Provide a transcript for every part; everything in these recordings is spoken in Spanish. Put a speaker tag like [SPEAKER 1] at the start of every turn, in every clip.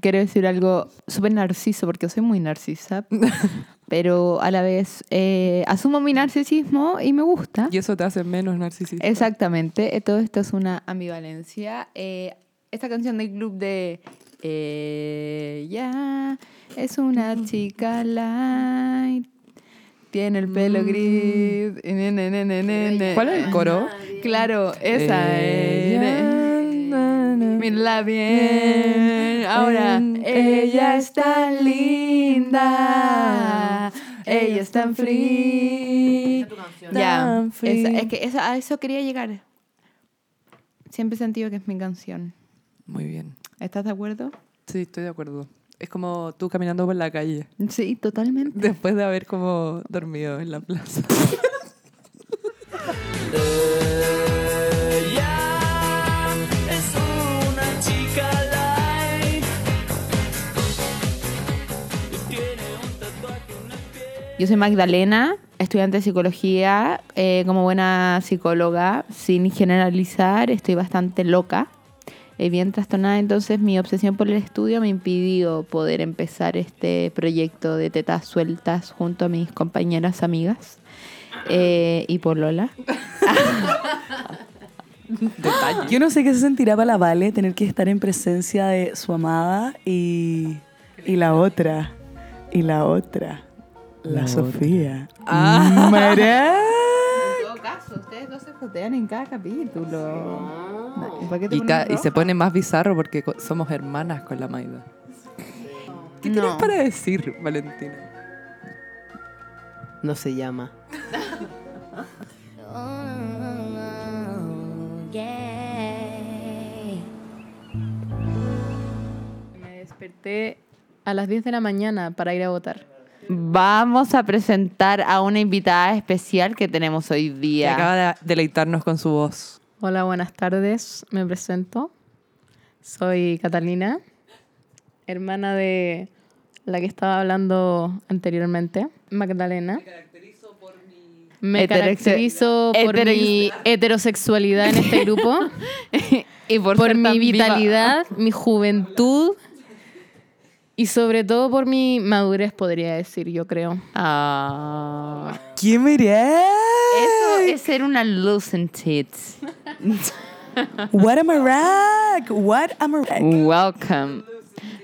[SPEAKER 1] quiero decir algo súper narciso, porque soy muy narcisa, pero a la vez eh, asumo mi narcisismo y me gusta.
[SPEAKER 2] Y eso te hace menos narcisista.
[SPEAKER 1] Exactamente, eh, todo esto es una ambivalencia. Eh, esta canción del club de Ella es una chica light, tiene el pelo gris. ne, ne.
[SPEAKER 2] ¿Cuál es el coro?
[SPEAKER 1] Claro, esa es. Mírala bien. Ahora, ella es tan linda. Ella es tan free. Ya, esa- es que eso- a eso quería llegar. Siempre he sentido que es mi canción.
[SPEAKER 2] Muy bien.
[SPEAKER 1] ¿Estás de acuerdo?
[SPEAKER 2] Sí, estoy de acuerdo. Es como tú caminando por la calle
[SPEAKER 1] Sí, totalmente.
[SPEAKER 2] después de haber como dormido en la plaza.
[SPEAKER 1] Yo soy Magdalena, estudiante de psicología. eh, como buena psicóloga, sin generalizar, estoy bastante loca. eh, bien trastornada, entonces mi obsesión por el estudio me impidió poder empezar este proyecto de tetas sueltas junto a mis compañeras amigas eh, y por Lola.
[SPEAKER 3] Yo no sé qué se sentirá para la Vale tener que estar en presencia de su amada y, y la otra. Y la otra. La, Sofía. Mara.
[SPEAKER 1] En todo caso, ustedes dos se jotean en cada capítulo. ¿Para qué te
[SPEAKER 2] Y, se pone más bizarro porque somos hermanas con la Maida. ¿Qué tienes
[SPEAKER 1] No.
[SPEAKER 2] para decir, Valentina?
[SPEAKER 4] No se llama.
[SPEAKER 1] Me desperté a las 10 de la mañana para ir a votar. Vamos a presentar a una invitada especial que tenemos hoy
[SPEAKER 2] Que
[SPEAKER 1] día.
[SPEAKER 2] acaba de deleitarnos con su voz.
[SPEAKER 5] Hola, buenas tardes. Me presento. Soy Catalina, hermana de la que estaba hablando anteriormente, Magdalena. Me caracterizo por
[SPEAKER 1] heterox-
[SPEAKER 5] mi heterosexualidad en este grupo,
[SPEAKER 1] y por,
[SPEAKER 5] por mi
[SPEAKER 1] viva.
[SPEAKER 5] vitalidad, mi juventud y sobre todo por mi madurez, podría decir, yo creo.
[SPEAKER 1] Ah.
[SPEAKER 3] ¿Qué miré?
[SPEAKER 1] Eso es ser una lucent tits.
[SPEAKER 3] What am I rack? What am I rack?
[SPEAKER 1] Welcome.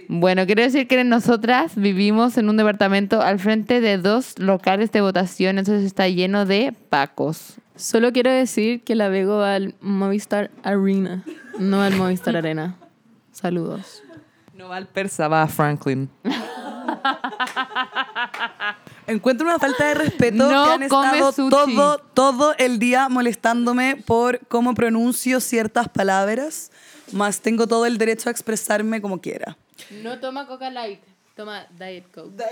[SPEAKER 1] Bueno, quiero decir que nosotras vivimos en un departamento al frente de dos locales de votación, entonces está lleno de pacos.
[SPEAKER 5] Solo quiero decir que la vego al Movistar Arena, no al Movistar Arena. Saludos.
[SPEAKER 2] No va al persa, va a Franklin.
[SPEAKER 3] Encuentro una falta de respeto
[SPEAKER 1] No
[SPEAKER 3] que han estado
[SPEAKER 1] sushi.
[SPEAKER 3] todo, todo el día molestándome por cómo pronuncio ciertas palabras, más tengo todo el derecho a expresarme como quiera.
[SPEAKER 5] No toma Coca Light, toma Diet Coke.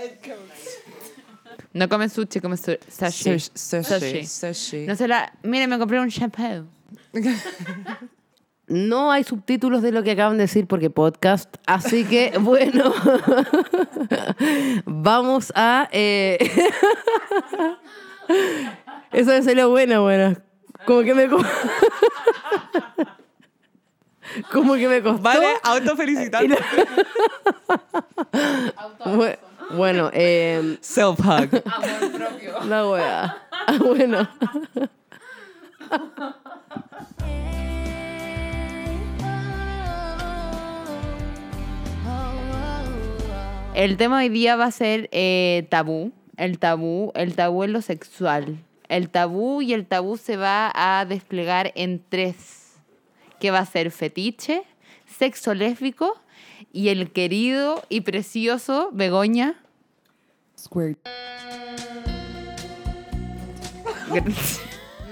[SPEAKER 1] No come sushi, come su- sashi.
[SPEAKER 2] Sushi, sushi, sushi.
[SPEAKER 1] No se la... Mire, me compré un shampoo.
[SPEAKER 4] No hay subtítulos de lo que acaban de decir porque podcast. Así que, bueno, vamos a... Eh... Eso es lo buena, buena. Como que me... co- Como que me costó.
[SPEAKER 2] Vale, autofelicitarte.
[SPEAKER 4] Bu- Bueno, eh,
[SPEAKER 2] Self-hug.
[SPEAKER 4] la wea. Ah, Bueno.
[SPEAKER 1] El tema hoy día va a ser eh, tabú. El tabú, el tabú en lo sexual. El tabú y el tabú se va a desplegar en tres. Que va a ser fetiche, sexo lésbico y el querido y precioso Begoña.
[SPEAKER 3] Squirt.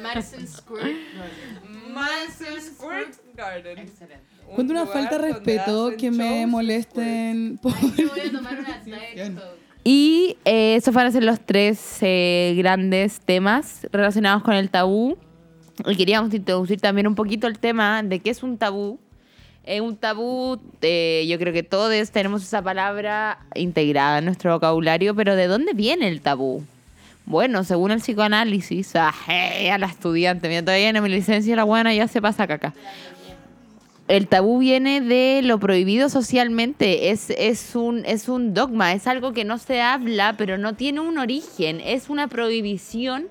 [SPEAKER 5] Madison Squirt.
[SPEAKER 3] Encuentro una falta de respeto que me molesten por...
[SPEAKER 5] Voy a tomar una.
[SPEAKER 1] Y eh, esos van a ser los tres eh, grandes temas relacionados con el tabú. Y queríamos introducir también un poquito el tema de qué es un tabú. Eh, un tabú, eh, yo creo que todos tenemos esa palabra integrada en nuestro vocabulario, pero ¿de dónde viene el tabú? Bueno, según el psicoanálisis, ah, a la estudiante, mira, todavía en mi licencia la buena ya se pasa caca. El tabú viene de lo prohibido socialmente. Es, es, un, es un dogma, es algo que no se habla, pero no tiene un origen. Es una prohibición.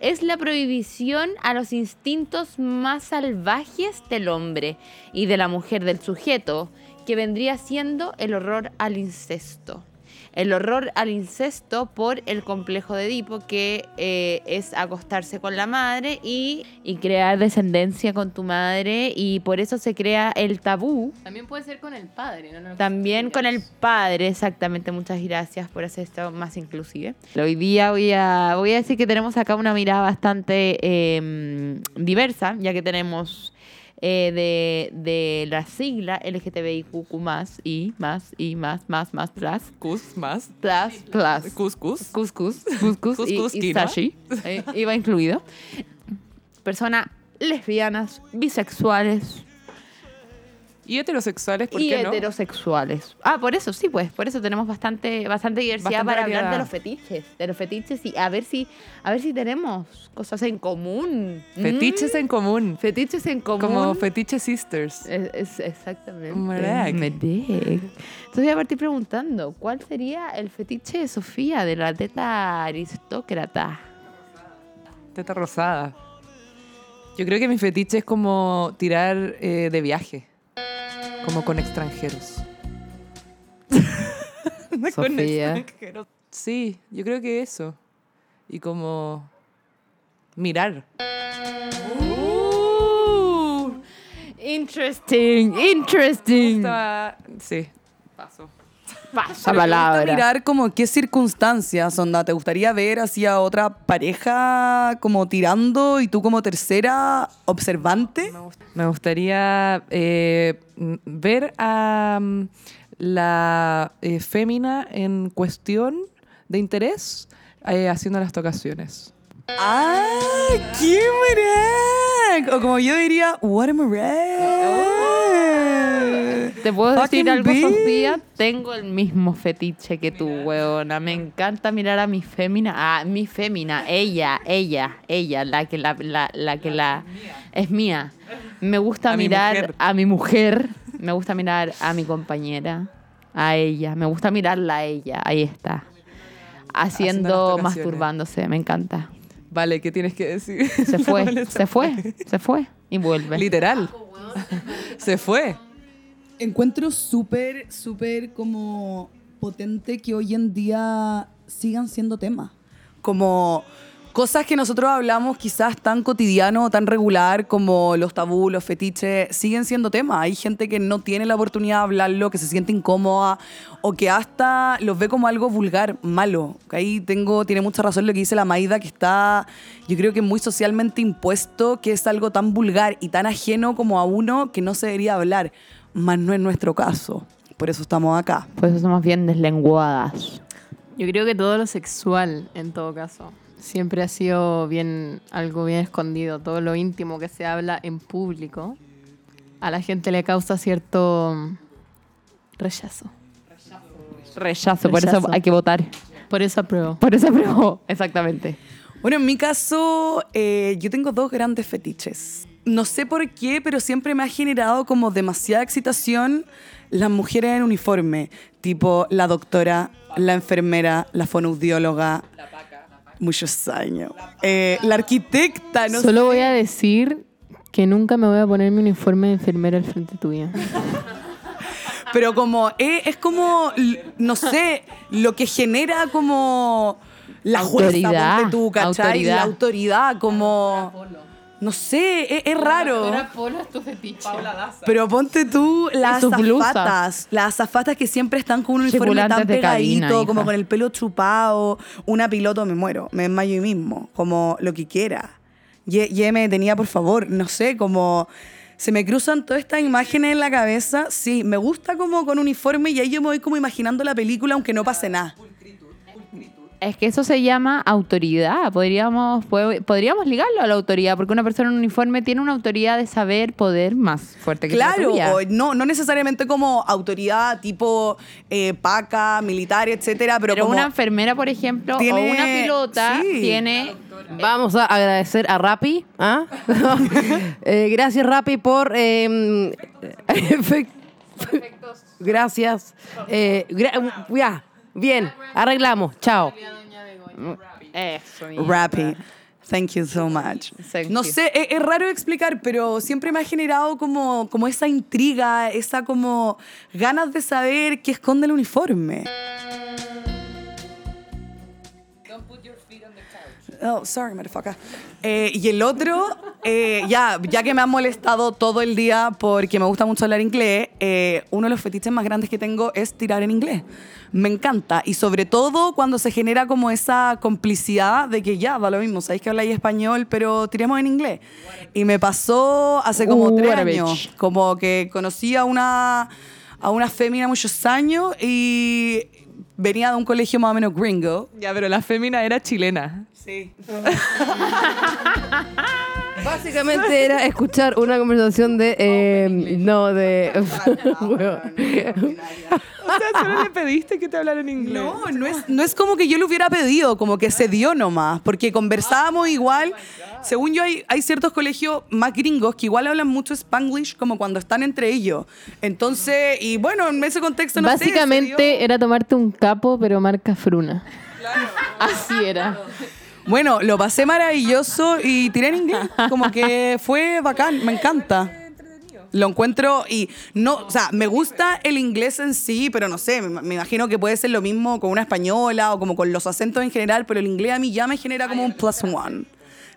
[SPEAKER 1] Es la prohibición a los instintos más salvajes del hombre y de la mujer, del sujeto, que vendría siendo el horror al incesto. El horror al incesto por el complejo de Edipo, que eh, es acostarse con la madre y, y crear descendencia con tu madre, y por eso se crea el tabú.
[SPEAKER 5] También puede ser con el padre, ¿no? No,
[SPEAKER 1] También con el padre, exactamente. Muchas gracias por hacer esto más inclusive. Hoy día voy a, voy a decir que tenemos acá una mirada bastante eh, diversa, ya que tenemos eh, de, de la sigla LGTBIQ más y más y más, más, más, plus,
[SPEAKER 2] Cus más.
[SPEAKER 1] plus, plus.
[SPEAKER 2] Cuscus.
[SPEAKER 1] Cuscus, cuscus y,
[SPEAKER 2] Cuscus,
[SPEAKER 1] y
[SPEAKER 2] quinoa.
[SPEAKER 1] sashi, eh, iba incluido. Personas lesbianas, bisexuales
[SPEAKER 2] Y heterosexuales, ¿por
[SPEAKER 1] y
[SPEAKER 2] qué no?
[SPEAKER 1] heterosexuales. Ah, por eso, sí, pues, por eso tenemos bastante, bastante diversidad
[SPEAKER 2] Bastante
[SPEAKER 1] para hablar de los fetiches, de los fetiches y a ver si, a ver si tenemos cosas en común.
[SPEAKER 2] Fetiches
[SPEAKER 1] Mm,
[SPEAKER 2] en común.
[SPEAKER 1] fetiches en común.
[SPEAKER 2] Como fetiche sisters.
[SPEAKER 1] Es, es- exactamente. Entonces voy a partir preguntando, ¿cuál sería el fetiche de Sofía, de la teta aristócrata?
[SPEAKER 2] Teta rosada. Yo creo que mi fetiche es como tirar eh, de viaje. Como con extranjeros. Con
[SPEAKER 4] Sofía.
[SPEAKER 2] extranjeros. Sí, yo creo que eso. Y como mirar.
[SPEAKER 1] Uh, interesting, interesting.
[SPEAKER 2] Sí, paso.
[SPEAKER 1] Pasa
[SPEAKER 3] Me gusta
[SPEAKER 1] palabra.
[SPEAKER 3] mirar como qué circunstancias, onda, ¿te gustaría ver hacia otra pareja como tirando y tú como tercera observante?
[SPEAKER 2] Me gustaría eh, ver a mm, la eh, fémina en cuestión de interés eh, haciendo las tocaciones.
[SPEAKER 3] ¡Ah! ¡Qué merec! O como yo diría, what a merec.
[SPEAKER 1] Te puedo decir algo. Sofía. Tengo el mismo fetiche que tú, weona. Me encanta mirar a mi fémina. Ah, mi fémina. Ella, ella, ella. La que la, la, la que la. Es mía. Me gusta
[SPEAKER 2] A
[SPEAKER 1] mirar a mi mujer. Me gusta mirar a mi compañera. A ella. Me gusta mirarla a ella. Ahí está.
[SPEAKER 2] Haciendo
[SPEAKER 1] masturbándose. Me encanta.
[SPEAKER 2] Vale, ¿qué tienes que decir?
[SPEAKER 1] Se fue, se fue, se fue. Y vuelve.
[SPEAKER 2] Literal. Se fue.
[SPEAKER 3] Encuentro súper, súper como potente que hoy en día sigan siendo temas. Como cosas que nosotros hablamos quizás tan cotidiano o tan regular como los tabú, los fetiches, siguen siendo temas. Hay gente que no tiene la oportunidad de hablarlo, que se siente incómoda o que hasta los ve como algo vulgar, malo. Ahí tengo, tiene mucha razón lo que dice la Maida, que está, yo creo que muy socialmente impuesto, que es algo tan vulgar y tan ajeno como a uno que no se debería hablar. Más no es nuestro caso. Por eso estamos acá.
[SPEAKER 1] Pues eso somos bien deslenguadas.
[SPEAKER 5] Yo creo que todo lo sexual, en todo caso, siempre ha sido bien algo bien escondido. Todo lo íntimo que se habla en público, a la gente le causa cierto rechazo.
[SPEAKER 1] Rechazo, por eso hay que votar.
[SPEAKER 5] Por eso apruebo.
[SPEAKER 1] Por eso apruebo. Exactamente.
[SPEAKER 3] Bueno, en mi caso, eh, yo tengo dos grandes fetiches. No sé por qué, pero siempre me ha generado como demasiada excitación las mujeres en uniforme, tipo la doctora, la enfermera, la fonoaudióloga. Muchos años. Eh, la arquitecta, no
[SPEAKER 5] Solo
[SPEAKER 3] sé.
[SPEAKER 5] voy a decir que nunca me voy a poner mi uniforme de enfermera al frente tuya.
[SPEAKER 3] Pero como, eh, es como, no sé, lo que genera como la
[SPEAKER 1] Autoridad,
[SPEAKER 3] fuerza, ponte tú, ¿cachai?
[SPEAKER 1] autoridad.
[SPEAKER 3] La autoridad, como... No sé, es, es raro.
[SPEAKER 5] Polo es tu fetiche.
[SPEAKER 3] Pero ponte tú las
[SPEAKER 1] sus blusas.
[SPEAKER 3] azafatas. Las azafatas que siempre están con un uniforme tan
[SPEAKER 1] de
[SPEAKER 3] pegadito,
[SPEAKER 1] cabina,
[SPEAKER 3] como con el pelo chupado. Una piloto, me muero. Me desmayo ahí mismo. Como lo que quiera. Y, y me detenía, por favor. No sé, como... Se me cruzan todas estas imágenes en la cabeza. Sí, me gusta como con uniforme y ahí yo me voy como imaginando la película aunque no pase nada.
[SPEAKER 1] Es que eso se llama autoridad. Podríamos, podríamos ligarlo a la autoridad, porque una persona en uniforme tiene una autoridad de saber, poder más fuerte que la
[SPEAKER 3] Claro,
[SPEAKER 1] tuya.
[SPEAKER 3] o no, no necesariamente como autoridad tipo eh, paca, militar, etcétera, pero,
[SPEAKER 1] Pero
[SPEAKER 3] como
[SPEAKER 1] una enfermera, por ejemplo,
[SPEAKER 3] Tiene-
[SPEAKER 1] o una pilota
[SPEAKER 3] sí.
[SPEAKER 1] tiene
[SPEAKER 4] Vamos a agradecer a Rappi. ¿ah? Eh, gracias, Rappi, por. eh, efec- Gracias. Eh, bien, arreglamos. Chao.
[SPEAKER 1] eso.
[SPEAKER 3] Rappy. Thank you so much.
[SPEAKER 1] Thank
[SPEAKER 3] no
[SPEAKER 1] you.
[SPEAKER 3] sé, es, es raro explicar, pero siempre me ha generado como, como esa intriga, esa como ganas de saber qué esconde el uniforme. Oh, sorry, motherfucker. Eh, y el otro, eh, ya, ya que me han molestado todo el día porque me gusta mucho hablar inglés, eh, uno de los fetiches más grandes que tengo es tirar en inglés. Me encanta. Y sobre todo cuando se genera como esa complicidad de que ya, da lo mismo, sabéis que habláis español, pero tiremos en inglés. Y me pasó hace como
[SPEAKER 1] Uh,
[SPEAKER 3] tres años.
[SPEAKER 1] bitch.
[SPEAKER 3] Como que conocí a una, a una fémina muchos años y venía de un colegio más o menos gringo.
[SPEAKER 2] Ya, pero la fémina era chilena.
[SPEAKER 3] Sí.
[SPEAKER 4] Básicamente era escuchar una conversación de. eh, no, de.
[SPEAKER 2] O sea, solo le pediste que te hablara en inglés.
[SPEAKER 3] No, no es, no es como que yo lo hubiera pedido, como que se dio nomás, porque conversábamos igual. Según yo, hay, hay ciertos colegios más gringos que igual hablan mucho spanglish como cuando están entre ellos. Entonces, y bueno, en ese contexto no sé,
[SPEAKER 5] Básicamente
[SPEAKER 3] dio-
[SPEAKER 5] era tomarte un capo, pero marca fruna. Así era.
[SPEAKER 3] Bueno, lo pasé maravilloso y tiré en inglés. Como que fue bacán, me encanta. Lo encuentro y no, o sea, me gusta el inglés en sí, pero no sé, me, me imagino que puede ser lo mismo con una española o como con los acentos en general, pero el inglés a mí ya me genera como un plus one.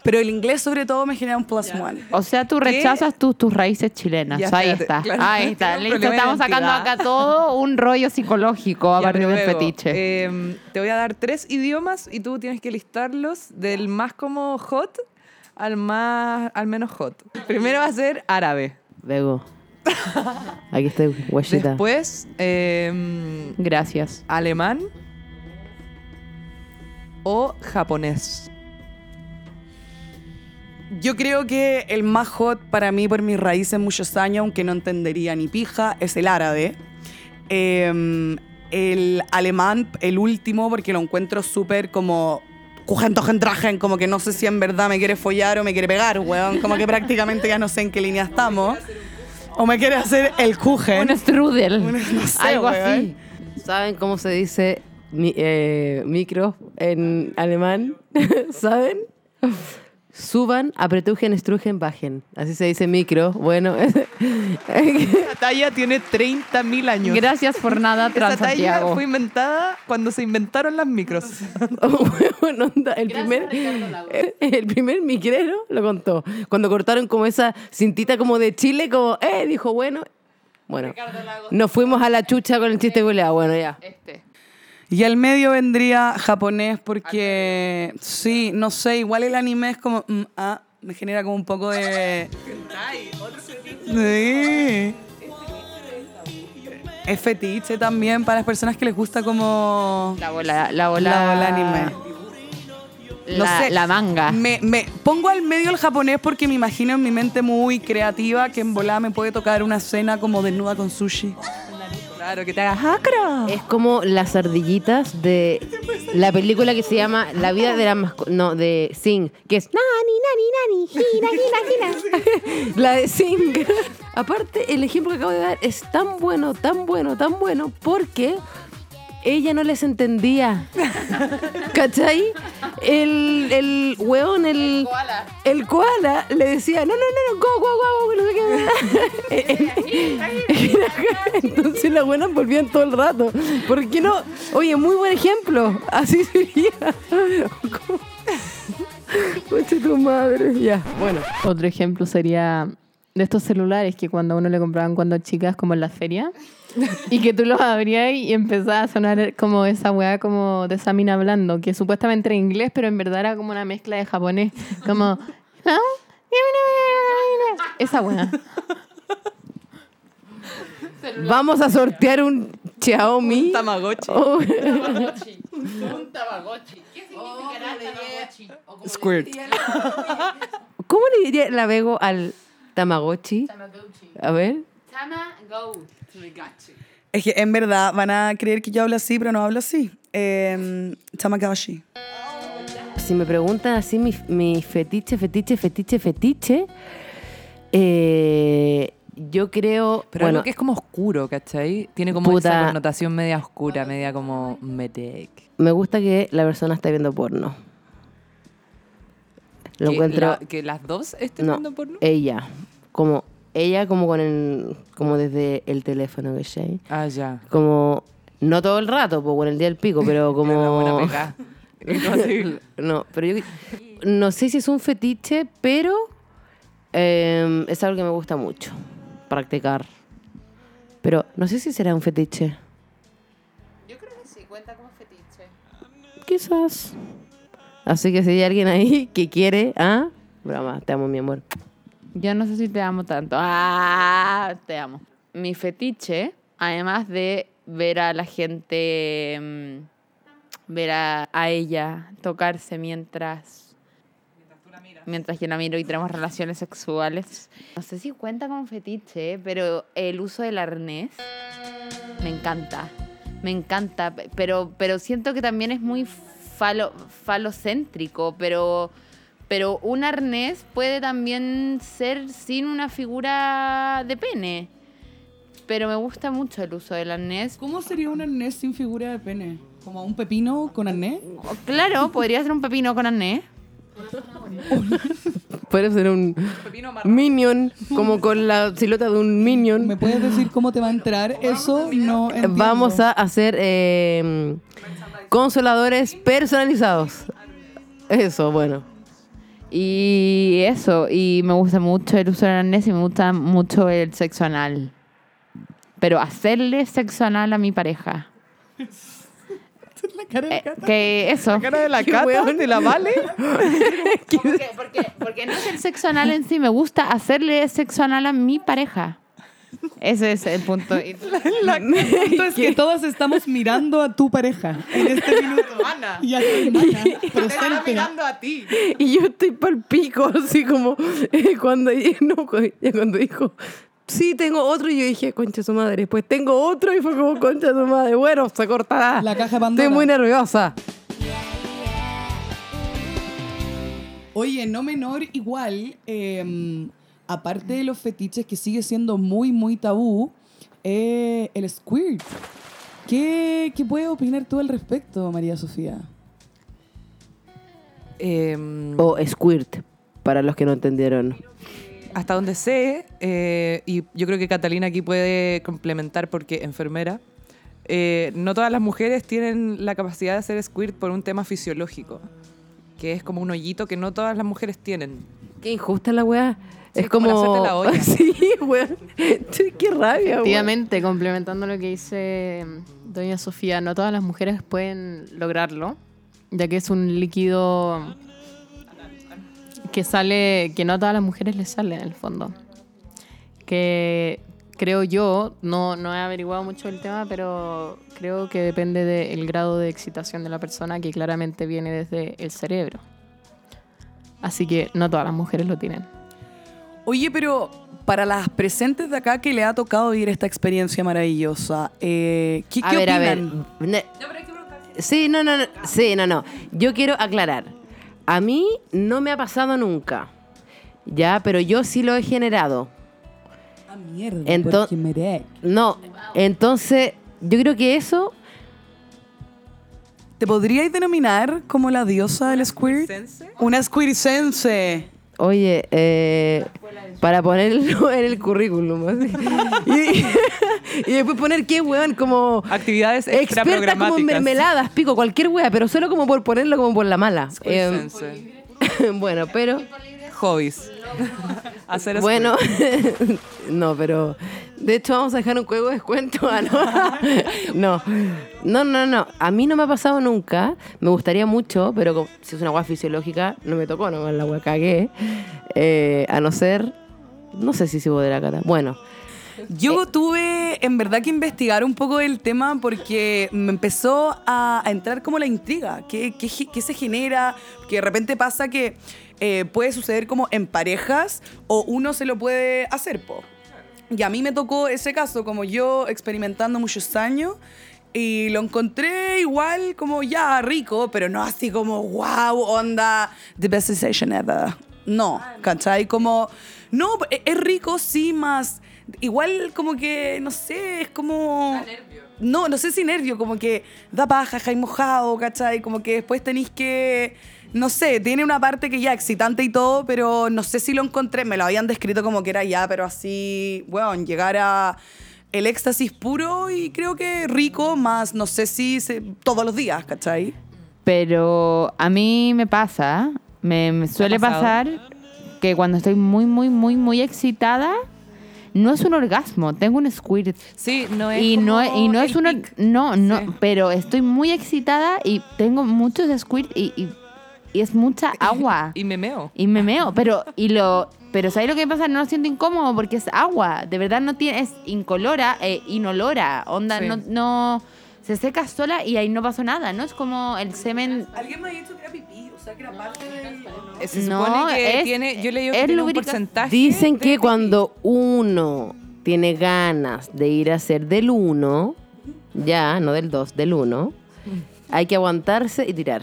[SPEAKER 3] Pero el inglés sobre todo me genera un plus one.
[SPEAKER 1] O sea, tú rechazas tus, tus raíces chilenas.
[SPEAKER 2] Ya,
[SPEAKER 1] Ahí
[SPEAKER 2] espérate,
[SPEAKER 1] está.
[SPEAKER 2] claro.
[SPEAKER 1] Ahí está.
[SPEAKER 2] Tiene un
[SPEAKER 1] Listo.
[SPEAKER 2] problema de
[SPEAKER 1] Estamos sacando
[SPEAKER 2] identidad.
[SPEAKER 1] acá todo un rollo psicológico a
[SPEAKER 2] Ya,
[SPEAKER 1] partir del
[SPEAKER 2] luego,
[SPEAKER 1] fetiche.
[SPEAKER 2] eh, te voy a dar tres idiomas y tú tienes que listarlos del más como hot al más al menos hot. Primero va a ser árabe.
[SPEAKER 4] Luego. Aquí está, guayita.
[SPEAKER 2] Después eh,
[SPEAKER 1] Gracias.
[SPEAKER 2] alemán o japonés.
[SPEAKER 3] Yo creo que el más hot para mí por mis raíces muchos años, aunque no entendería ni pija, es el árabe. Eh, el alemán, el último, porque lo encuentro súper como... Kujentojentragen, como que no sé si en verdad me quiere follar o me quiere pegar, weón. Como que prácticamente ya no sé en qué línea estamos. O me quiere hacer el kuchen.
[SPEAKER 1] Un strudel.
[SPEAKER 3] Un- no sé,
[SPEAKER 1] Algo
[SPEAKER 3] weón.
[SPEAKER 1] así.
[SPEAKER 4] ¿Saben cómo se dice mi- eh, micro en alemán? ¿Saben? Suban, apretujen, estrujen, bajen. Así se dice micro. Bueno,
[SPEAKER 2] La talla tiene 30.000 años.
[SPEAKER 1] Gracias por nada,
[SPEAKER 2] Esa talla fue inventada cuando se inventaron las micros.
[SPEAKER 4] Bueno, onda, el primer, el primer micrero lo contó. Cuando cortaron como esa cintita como de Chile, como, eh, dijo, bueno. Bueno, nos fuimos a la chucha con el chiste goleado. Bueno, ya.
[SPEAKER 1] Este.
[SPEAKER 3] Y al medio vendría japonés porque, sí, no sé, igual el anime es como, mm, ah, me genera como un poco de... Sí. Es fetiche también para las personas que les gusta como
[SPEAKER 1] La bola, la bola,
[SPEAKER 3] la bola anime. No
[SPEAKER 1] La,
[SPEAKER 3] sé,
[SPEAKER 1] la manga.
[SPEAKER 3] Me, me pongo al medio el japonés porque me imagino en mi mente muy creativa que en volada me puede tocar una escena como desnuda con sushi.
[SPEAKER 2] Claro, que te hagas ¡Hakra!
[SPEAKER 4] Es como las ardillitas de la película que se llama La vida de la mascota. No, de Sing, que es Nani, Nani, Nani, Hina, Hina, Hina. La de Sing. Aparte, el ejemplo que acabo de dar es tan bueno, tan bueno, tan bueno, porque ella no les entendía. ¿Cachai? El, el weón, el. El koala le decía, no, no, no, no, go, go, go, go, no sé qué. Entonces las buenas volvían todo el rato. ¿Por qué no? Oye, muy buen ejemplo. Así sería. Coche tu madre. Ya, bueno.
[SPEAKER 5] Otro ejemplo sería de estos celulares que cuando a uno le compraban cuando chicas, como en la feria, y que tú los abrías y empezaba a sonar como esa weá como de esa mina hablando, que supuestamente era inglés, pero en verdad era como una mezcla de japonés. Como. "Ah, Esa weá.
[SPEAKER 4] Vamos a sortear un Xiaomi.
[SPEAKER 2] Tamagotchi.
[SPEAKER 4] Oh,
[SPEAKER 1] Un Tamagotchi. ¿Qué significará Tamagotchi?
[SPEAKER 2] Squirt.
[SPEAKER 4] ¿Cómo le diría la Vego al Tamagotchi?
[SPEAKER 1] Tamagotchi.
[SPEAKER 4] A ver.
[SPEAKER 1] Tamagotchi.
[SPEAKER 3] Es que en verdad van a creer que yo hablo así, pero no hablo así. Eh, Tamagotchi.
[SPEAKER 4] Si me preguntan así mi, mi fetiche, fetiche, fetiche, fetiche, eh, yo creo...
[SPEAKER 2] Pero
[SPEAKER 4] bueno,
[SPEAKER 2] algo que es como oscuro, ¿cachai? Tiene como
[SPEAKER 4] Puta.
[SPEAKER 2] esa connotación media oscura, media como medec.
[SPEAKER 4] me gusta que la persona esté viendo porno. Lo
[SPEAKER 2] que,
[SPEAKER 4] encuentro...
[SPEAKER 2] la- que las dos estén
[SPEAKER 4] no,
[SPEAKER 2] viendo porno.
[SPEAKER 4] ella. Como... Ella como con el... Como desde el teléfono, ¿cachai?
[SPEAKER 2] Ah, ya.
[SPEAKER 4] Como... No todo el rato, pues con el día del pico, pero como... No, pero yo no sé si es un fetiche, pero eh, es algo que me gusta mucho practicar. Pero no sé si será un fetiche.
[SPEAKER 1] Yo creo que sí, cuenta como fetiche.
[SPEAKER 4] Quizás. Así que si hay alguien ahí que quiere, ¿ah? Broma, te amo, mi amor.
[SPEAKER 1] Yo no sé si te amo tanto. Ah, te amo. Mi fetiche, además de ver a la gente, mm, ver a, a ella tocarse mientras, mientras yo la miro y tenemos relaciones sexuales. No sé si cuenta como fetiche, pero el uso del arnés me encanta. Me encanta, pe- pero, pero siento que también es muy falo, falocéntrico, pero, pero un arnés puede también ser sin una figura de pene. Pero me gusta mucho el uso del arnés.
[SPEAKER 3] ¿Cómo sería un arnés sin figura de pene? ¿Como un pepino con arnés?
[SPEAKER 1] Claro, podría ser un pepino con arnés.
[SPEAKER 4] Puede ser un minion, como con la silueta de un minion.
[SPEAKER 3] ¿Me puedes decir cómo te va a entrar eso? No entiendo.
[SPEAKER 4] Vamos a hacer eh, consoladores personalizados. Eso, bueno.
[SPEAKER 1] Y eso, y me gusta mucho el uso del arnés y me gusta mucho el sexo anal. Pero hacerle sexo anal a mi pareja.
[SPEAKER 3] La cara de
[SPEAKER 1] Eh,
[SPEAKER 3] Cata.
[SPEAKER 1] que eso.
[SPEAKER 2] cara de la cata,
[SPEAKER 4] weón.
[SPEAKER 2] de la vale.
[SPEAKER 1] Porque, porque, porque no es el sexo anal en sí, me gusta hacerle sexo anal a mi pareja. Ese es el punto. Y-
[SPEAKER 3] El punto es que todos estamos mirando a tu pareja en este minuto.
[SPEAKER 1] Ana.
[SPEAKER 3] Y a tu hermana presente.
[SPEAKER 1] a ti.
[SPEAKER 4] Y yo estoy pal pico, así como eh, cuando, no, cuando dijo, sí, tengo otro, y yo dije, concha su madre. Pues tengo otro, y fue como, concha su madre. Bueno, se cortará.
[SPEAKER 3] La caja Pandora.
[SPEAKER 4] Estoy muy nerviosa.
[SPEAKER 3] Oye, no menor, igual, eh, aparte de los fetiches que sigue siendo muy, muy tabú, eh, el squirt. ¿Qué, ¿Qué puedes opinar tú al respecto, María Sofía?
[SPEAKER 2] Em,
[SPEAKER 4] O squirt, para los que no entendieron.
[SPEAKER 2] hasta donde sé, eh, y yo creo que Catalina aquí puede complementar porque enfermera, eh, no todas las mujeres tienen la capacidad de hacer squirt por un tema fisiológico, que es como un hoyito que no todas las mujeres tienen.
[SPEAKER 4] Qué injusta la weá.
[SPEAKER 2] Sí,
[SPEAKER 4] es
[SPEAKER 2] como la olla.
[SPEAKER 4] sí, weón. Sí, Qué rabia.
[SPEAKER 5] Efectivamente, complementando lo que dice mm, doña Sofía, no todas las mujeres pueden lograrlo, ya que es un líquido que sale, que no a todas las mujeres les sale en el fondo. Que creo yo, no, no he averiguado mucho el tema, pero creo que depende del grado de excitación de la persona, que claramente viene desde el cerebro. Así que no todas las mujeres lo tienen.
[SPEAKER 3] Oye, pero para las presentes de acá que le ha tocado vivir esta experiencia maravillosa, eh, ¿qué,
[SPEAKER 4] A
[SPEAKER 3] qué
[SPEAKER 4] ver, a ver.
[SPEAKER 3] opinan?
[SPEAKER 4] Ne- Sí, no, no, no. Sí, no, no. Yo quiero aclarar. A mí no me ha pasado nunca. Ya, pero yo sí lo he generado.
[SPEAKER 3] Ah, mierda.
[SPEAKER 4] No, entonces yo creo que eso
[SPEAKER 3] ¿Te podríais denominar como la diosa del squirt? Una squirtsense.
[SPEAKER 4] Oye, eh, para ponerlo en el currículum. así. Y, y después poner qué, weón, como
[SPEAKER 2] Actividades extra
[SPEAKER 4] experta como mermeladas, pico, cualquier wea, pero solo como por ponerlo como por la mala. Eh, bueno, pero...
[SPEAKER 2] Hobbies. Hacer
[SPEAKER 4] Bueno, no, pero de hecho vamos a dejar un juego de descuento. no. no, no, no, no. A mí no me ha pasado nunca. Me gustaría mucho, pero como- si es una agua fisiológica, no me tocó, no la agua cagué. Eh, a no ser, no sé si sigo de la cara. Bueno,
[SPEAKER 3] Yo tuve en verdad que investigar un poco el tema porque me empezó a, a entrar como la intriga. ¿Qué, qué, qué se genera? Que de repente pasa que eh, puede suceder como en parejas o uno se lo puede hacer, po. Y a mí me tocó ese caso, como yo experimentando muchos años. Y lo encontré igual como ya rico, pero no así como wow, onda, the best sensation ever. No, ¿cachai? Como, no, e- es rico, sí, más. Igual como que, no sé, es como... No, no sé si nervio, como que da paja, jai mojado, ¿cachai? Como que después tenéis que... No sé, tiene una parte que ya excitante y todo, pero no sé si lo encontré. Me lo habían descrito como que era ya, pero así, bueno, llegar a el éxtasis puro y creo que rico, más no sé si se- todos los días, ¿cachai?
[SPEAKER 1] Pero a mí me pasa, me, me suele pasar que cuando estoy muy, muy, muy, muy excitada, no es un orgasmo, tengo un squirt.
[SPEAKER 2] Sí, no es
[SPEAKER 1] y no, y no
[SPEAKER 2] el
[SPEAKER 1] es una
[SPEAKER 2] pic.
[SPEAKER 1] no no
[SPEAKER 2] Sí.
[SPEAKER 1] pero estoy muy excitada y tengo muchos squirt y, y, y es mucha agua
[SPEAKER 2] Y me meo.
[SPEAKER 1] y me meo pero y lo pero sabes lo que me pasa no lo siento incómodo porque es agua de verdad no tiene es incolora e inolora onda
[SPEAKER 2] Sí.
[SPEAKER 1] no no se seca sola y ahí no pasó nada no es como el semen
[SPEAKER 3] Alguien me ha dicho que era pipí, o sea, que era parte del...
[SPEAKER 2] Eh, Se
[SPEAKER 1] No,
[SPEAKER 2] supone que
[SPEAKER 1] es-
[SPEAKER 2] tiene, yo leí que
[SPEAKER 1] es
[SPEAKER 2] tiene un porcentaje.
[SPEAKER 4] Dicen que cuando uno tiene ganas de ir a hacer del uno, ya, no del dos, del uno, hay que aguantarse y tirar.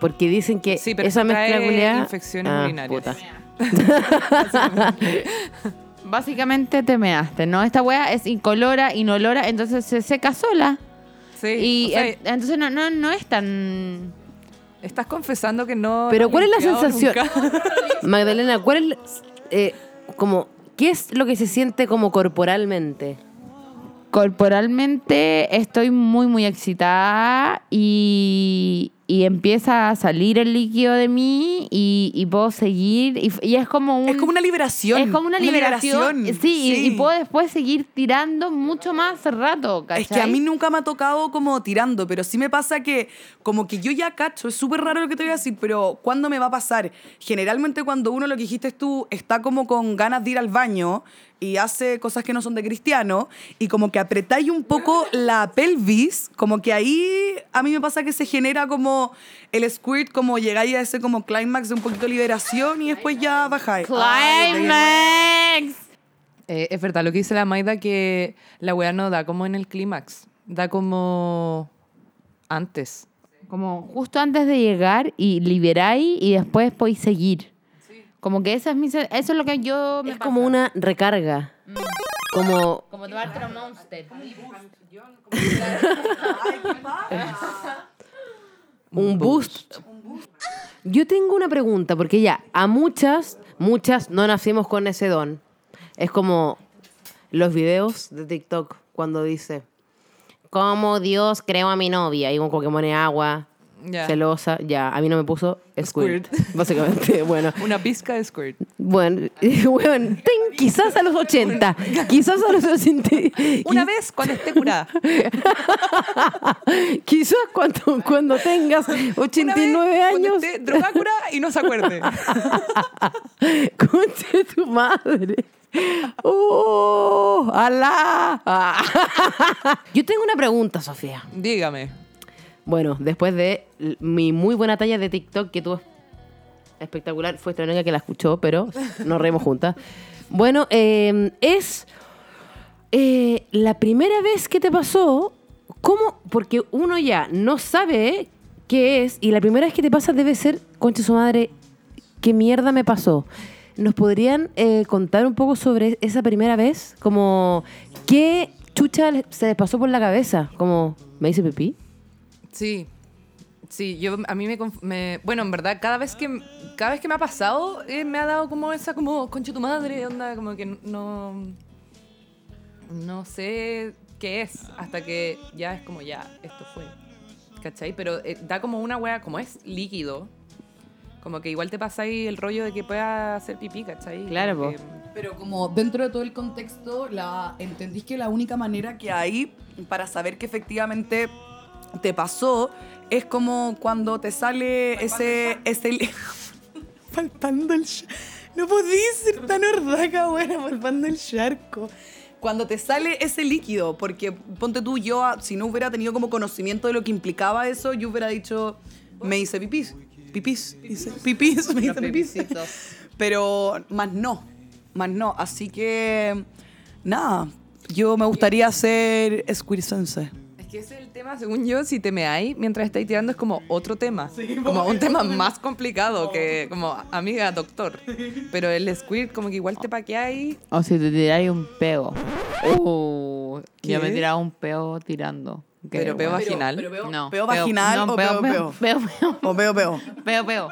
[SPEAKER 4] Porque dicen que
[SPEAKER 2] Sí, pero
[SPEAKER 4] esa mezcla culiá-
[SPEAKER 2] infecciones
[SPEAKER 4] Ah,
[SPEAKER 2] urinarias.
[SPEAKER 4] puta.
[SPEAKER 1] básicamente te measte no esta wea es incolora inolora entonces se seca sola
[SPEAKER 2] Sí,
[SPEAKER 1] y
[SPEAKER 2] o sea,
[SPEAKER 1] en- entonces no, no no es tan
[SPEAKER 2] estás confesando que no.
[SPEAKER 4] Pero
[SPEAKER 2] no
[SPEAKER 4] ¿cuál es la sensación? Magdalena, ¿cuál es eh, como qué es lo que se siente como corporalmente?
[SPEAKER 1] corporalmente estoy muy, muy excitada y, y empieza a salir el líquido de mí y, y puedo seguir. Y, y es como un.
[SPEAKER 3] Es como una liberación.
[SPEAKER 1] es como una liberación.
[SPEAKER 3] liberación.
[SPEAKER 1] Sí, y- Y, puedo después seguir tirando mucho más rato.
[SPEAKER 3] Es que
[SPEAKER 1] ¿cachai?
[SPEAKER 3] a mí nunca me ha tocado como tirando, pero sí me pasa que como que yo ya cacho, es súper raro lo que te voy a decir, pero ¿cuándo me va a pasar? Generalmente cuando uno, lo que dijiste tú, está como con ganas de ir al baño y hace cosas que no son de cristiano y como que apretáis un poco la pelvis, como que ahí a mí me pasa que se genera como el squirt, como llegáis a ese como climax de un poquito de liberación y después ya bajáis. Ay, de-
[SPEAKER 1] ¡Climax!
[SPEAKER 2] Eh, es verdad lo que dice la Maida que la weá no da como en el clímax. Da como antes.
[SPEAKER 1] Como justo antes de llegar y liberáis y después podéis seguir. Como que esa es mi, eso es lo que yo me
[SPEAKER 4] Es como una recarga. Como
[SPEAKER 1] Como tomarte un monster.
[SPEAKER 4] Un boost. Yo tengo una pregunta, porque ya, a muchas, muchas no nacimos con ese don. Es como los videos de TikTok cuando dice, como Dios creó a mi novia, y como que pone agua, Celosa, ya, a mí no me puso squirt,
[SPEAKER 2] Squirt.
[SPEAKER 4] básicamente, bueno.
[SPEAKER 2] Una pizca de squirt.
[SPEAKER 4] Bueno, bueno, ten- quizás a los 80, quizás a los 80.
[SPEAKER 2] Una vez cuando esté curada.
[SPEAKER 4] Quizás cuando, cuando tengas 89
[SPEAKER 2] Una vez
[SPEAKER 4] años.
[SPEAKER 2] Cuando esté curada y no se acuerde.
[SPEAKER 4] Conche tu madre. ¡Oh! ¡Alá! Yo tengo una pregunta, Sofía.
[SPEAKER 2] Dígame.
[SPEAKER 4] Bueno, después de mi muy buena talla de TikTok que tuvo espectacular, fue esta única que la escuchó, pero nos reímos juntas. Bueno, eh, es eh, la primera vez que te pasó, ¿cómo? Porque uno ya no sabe qué es y la primera vez que te pasa debe ser, concha su madre, ¿qué mierda me pasó? ¿Nos podrían eh, contar un poco sobre esa primera vez? Como, ¿qué chucha se les pasó por la cabeza? Como, ¿me hice pipí?
[SPEAKER 2] Sí. Sí, yo a mí me, me- bueno, en verdad cada vez que cada vez que me ha pasado eh, me ha dado como esa como concha tu madre, onda como que no no sé qué es hasta que ya es como ya esto fue. ¿Cachai? Pero eh, da como una wea como es líquido. Como que igual te pasa ahí el rollo de que pueda hacer pipí, ¿cachai?
[SPEAKER 1] Claro,
[SPEAKER 2] Como
[SPEAKER 1] po.
[SPEAKER 2] que-
[SPEAKER 3] Pero como dentro de todo el contexto, la, entendís que la única manera que hay para saber que efectivamente te pasó es como cuando te sale ese... ese Faltando el... No podís ser tan hordaca, buena, palpando el charco. Cuando te sale ese líquido, porque ponte tú, yo, ah, si no hubiera tenido como conocimiento de lo que implicaba eso, yo hubiera dicho, me hice pipís. Pipís, hice pipís, me hice pipís. Pero más no, más no. Así que, nada, yo me gustaría ser squirsense.
[SPEAKER 2] Es que ese es el tema, según yo, si te me hay mientras estáis tirando es como otro tema. como un tema más complicado que como amiga doctor. Pero el squirt como que igual te paqueáis.
[SPEAKER 1] O si te tiráis un peo. Uh, yo me tiraba un peo tirando. Qué
[SPEAKER 2] Pero peo vaginal.
[SPEAKER 3] Pero peo,
[SPEAKER 1] No,
[SPEAKER 3] peo vaginal
[SPEAKER 1] no,
[SPEAKER 3] o peo peo.
[SPEAKER 1] Peo, peo.
[SPEAKER 3] O peo peo.
[SPEAKER 1] Peo, peo.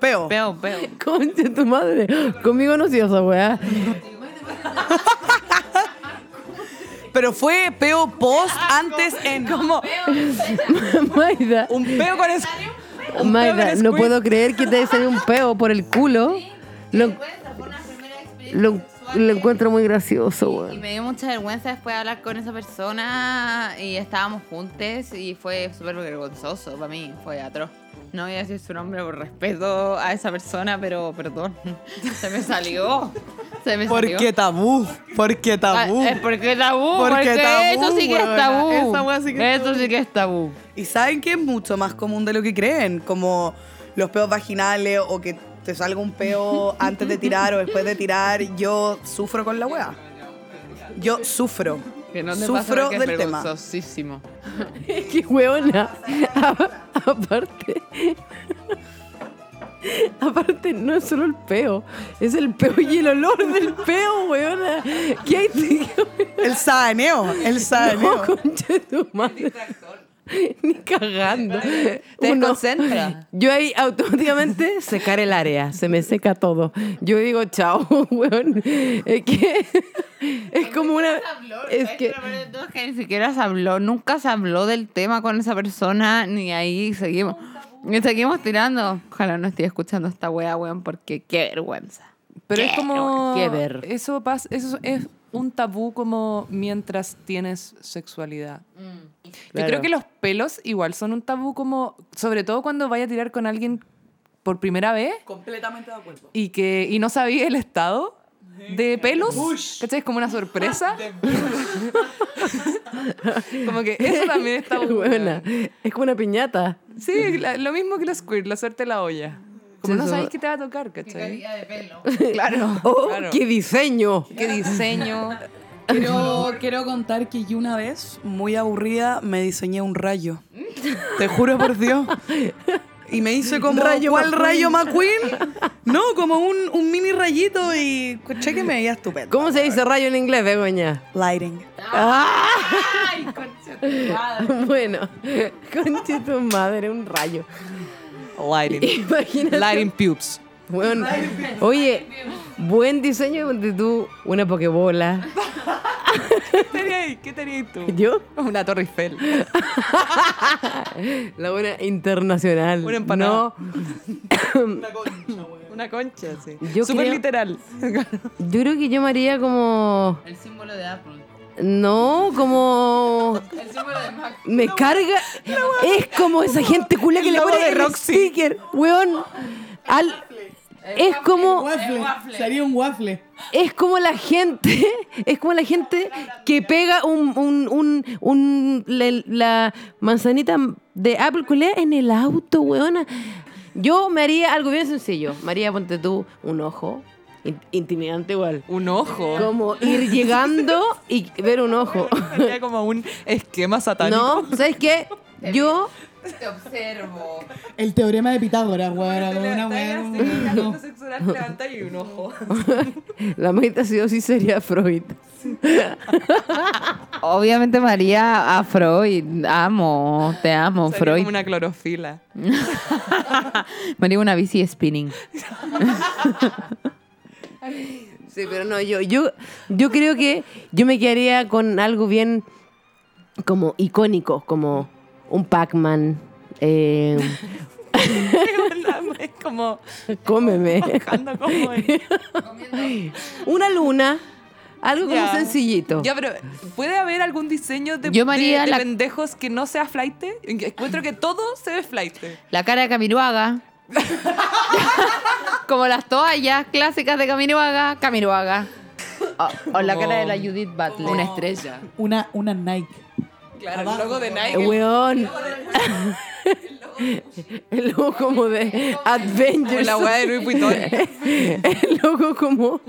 [SPEAKER 3] Peo.
[SPEAKER 1] Peo, peo.
[SPEAKER 4] Concha tu madre. Conmigo no sido esa weá.
[SPEAKER 3] Pero fue peo post, antes en.
[SPEAKER 2] Como
[SPEAKER 4] Maida.
[SPEAKER 2] un peo con es un
[SPEAKER 4] Maida,
[SPEAKER 2] peo con
[SPEAKER 4] no puedo creer que te salido un peo por el culo. Lo, lo, lo encuentro muy gracioso,
[SPEAKER 1] Y
[SPEAKER 4] weón.
[SPEAKER 1] me dio mucha vergüenza después de hablar con esa persona y estábamos juntos y fue súper vergonzoso para mí, fue atroz. No voy a decir su nombre por respeto a esa persona, pero perdón, se me salió. Se me
[SPEAKER 3] ¿Por
[SPEAKER 1] salió.
[SPEAKER 3] qué tabú? ¿Por qué
[SPEAKER 1] Ah,
[SPEAKER 3] tabú?
[SPEAKER 1] es porque tabú,
[SPEAKER 3] Porque
[SPEAKER 1] porque,
[SPEAKER 3] tabú,
[SPEAKER 1] eso sí que es tabú.
[SPEAKER 3] Esa wea sí que es
[SPEAKER 1] eso
[SPEAKER 3] tabú.
[SPEAKER 1] sí que es tabú.
[SPEAKER 3] Y saben que es mucho más común de lo que creen, como los peos vaginales o que te salga un peo antes de tirar o después de tirar. Yo sufro con la weá. Yo sufro.
[SPEAKER 1] Que no te
[SPEAKER 3] sufro
[SPEAKER 1] pasa que es
[SPEAKER 3] del tema.
[SPEAKER 1] vergonzosísimo.
[SPEAKER 4] Qué hueona. Aparte. Aparte, no es solo el peo, es el peo y el olor del peo, weona. ¿Qué hay?
[SPEAKER 3] El sabaneo, el
[SPEAKER 4] No,
[SPEAKER 3] sabaneo.
[SPEAKER 4] concha de tu madre. Ni cagando.
[SPEAKER 2] Te
[SPEAKER 4] Uno-
[SPEAKER 2] desconcentra.
[SPEAKER 4] Yo ahí automáticamente secar el área, se me seca todo. Yo digo, chao, weón. Es que es como una. Es que.
[SPEAKER 1] que ni siquiera se habló, nunca se habló del tema con esa persona, ni ahí seguimos. Y seguimos tirando. Ojalá no esté escuchando esta wea, weón, porque qué vergüenza.
[SPEAKER 2] Pero es como
[SPEAKER 4] qué ver.
[SPEAKER 2] eso pasa, eso es un tabú como mientras tienes sexualidad. Yo
[SPEAKER 4] Claro.
[SPEAKER 2] creo que los pelos igual son un tabú como sobre todo cuando vaya a tirar con alguien por primera vez
[SPEAKER 3] Completamente de acuerdo.
[SPEAKER 2] y que y no sabía el estado de pelos, ¿cachai? Es como una sorpresa. como que eso también está
[SPEAKER 4] Buena. Es como una piñata.
[SPEAKER 2] Sí, la- lo mismo que los squirt, la suerte de la olla. Como no sabéis qué te va a tocar, ¿cachai?
[SPEAKER 1] de pelo.
[SPEAKER 2] Claro.
[SPEAKER 4] ¡Oh,
[SPEAKER 2] claro.
[SPEAKER 4] qué diseño!
[SPEAKER 2] qué diseño.
[SPEAKER 3] Quiero, quiero contar que yo una vez, muy aburrida, me diseñé un rayo. Te juro por Dios. Y me hice como,
[SPEAKER 4] Rayo
[SPEAKER 3] ¿cuál
[SPEAKER 4] McQueen.
[SPEAKER 3] rayo McQueen? No, como un, un mini rayito y escuché que me veía estupendo.
[SPEAKER 4] ¿Cómo se dice rayo en inglés, Begoña?
[SPEAKER 3] Lighting.
[SPEAKER 1] Ay, concha tu madre.
[SPEAKER 4] Bueno, conche tu madre, un rayo.
[SPEAKER 2] Lighting.
[SPEAKER 4] Imagínate.
[SPEAKER 2] Lighting pubes.
[SPEAKER 4] Bueno, oye, buen diseño de tú, una pokebola.
[SPEAKER 2] ¿Qué tenías? ¿Qué tenías tú?
[SPEAKER 4] ¿Yo?
[SPEAKER 2] Una Torre Eiffel.
[SPEAKER 4] La buena internacional.
[SPEAKER 2] Una empanada.
[SPEAKER 4] No,
[SPEAKER 2] Una concha, sí.
[SPEAKER 4] Yo
[SPEAKER 2] Súper
[SPEAKER 4] creo-
[SPEAKER 2] literal.
[SPEAKER 4] yo creo que yo me haría como.
[SPEAKER 1] El símbolo de Apple.
[SPEAKER 4] No, como.
[SPEAKER 1] El símbolo de Mac.
[SPEAKER 4] Me carga. Es como esa gente culia que le pone
[SPEAKER 2] de
[SPEAKER 4] el
[SPEAKER 2] Roxy.
[SPEAKER 4] sticker, weón. Al, es como.
[SPEAKER 3] Sería un waffle.
[SPEAKER 4] Es como la gente, es como la gente que pega un, un, un, un- la, la manzanita de Apple culea en el auto, weona. Yo me haría algo bien sencillo. Me haría, ponte tú, un ojo. In- Intimidante igual.
[SPEAKER 2] Un ojo.
[SPEAKER 4] Como ir llegando y ver un ojo.
[SPEAKER 2] Sería como un esquema satánico.
[SPEAKER 4] No, ¿sabes qué? Yo,
[SPEAKER 1] Te observo.
[SPEAKER 6] El teorema de Pitágoras, weón. una weá.
[SPEAKER 2] No. sexual, te levantas y un ojo.
[SPEAKER 4] la meditación sí sería Freud.
[SPEAKER 1] Obviamente María a Freud. Amo, te amo,
[SPEAKER 2] Sería
[SPEAKER 1] Freud.
[SPEAKER 2] como una clorofila.
[SPEAKER 1] María una bici spinning.
[SPEAKER 4] Sí, pero no, yo, yo, yo creo que yo me quedaría con algo bien como icónico, como un Pac-Man. eh,
[SPEAKER 2] es como
[SPEAKER 4] cómeme. Una luna, algo como sencillito.
[SPEAKER 2] Ya, pero ¿puede haber algún diseño de,
[SPEAKER 1] Yo me haría
[SPEAKER 2] de- de
[SPEAKER 1] la-
[SPEAKER 2] pendejos que no sea flight? Encuentro que todo se ve flight.
[SPEAKER 1] La cara de Camiruaga. Como las toallas clásicas de Camiroaga. Camiroaga. O, o la cara de la Judith Butler.
[SPEAKER 5] Una estrella.
[SPEAKER 6] Una, una Nike.
[SPEAKER 2] Claro, el logo de
[SPEAKER 4] Eh,
[SPEAKER 2] Nike.
[SPEAKER 4] Weón. El logo como de Avengers.
[SPEAKER 2] La weá de Louis Vuitton.
[SPEAKER 4] El logo como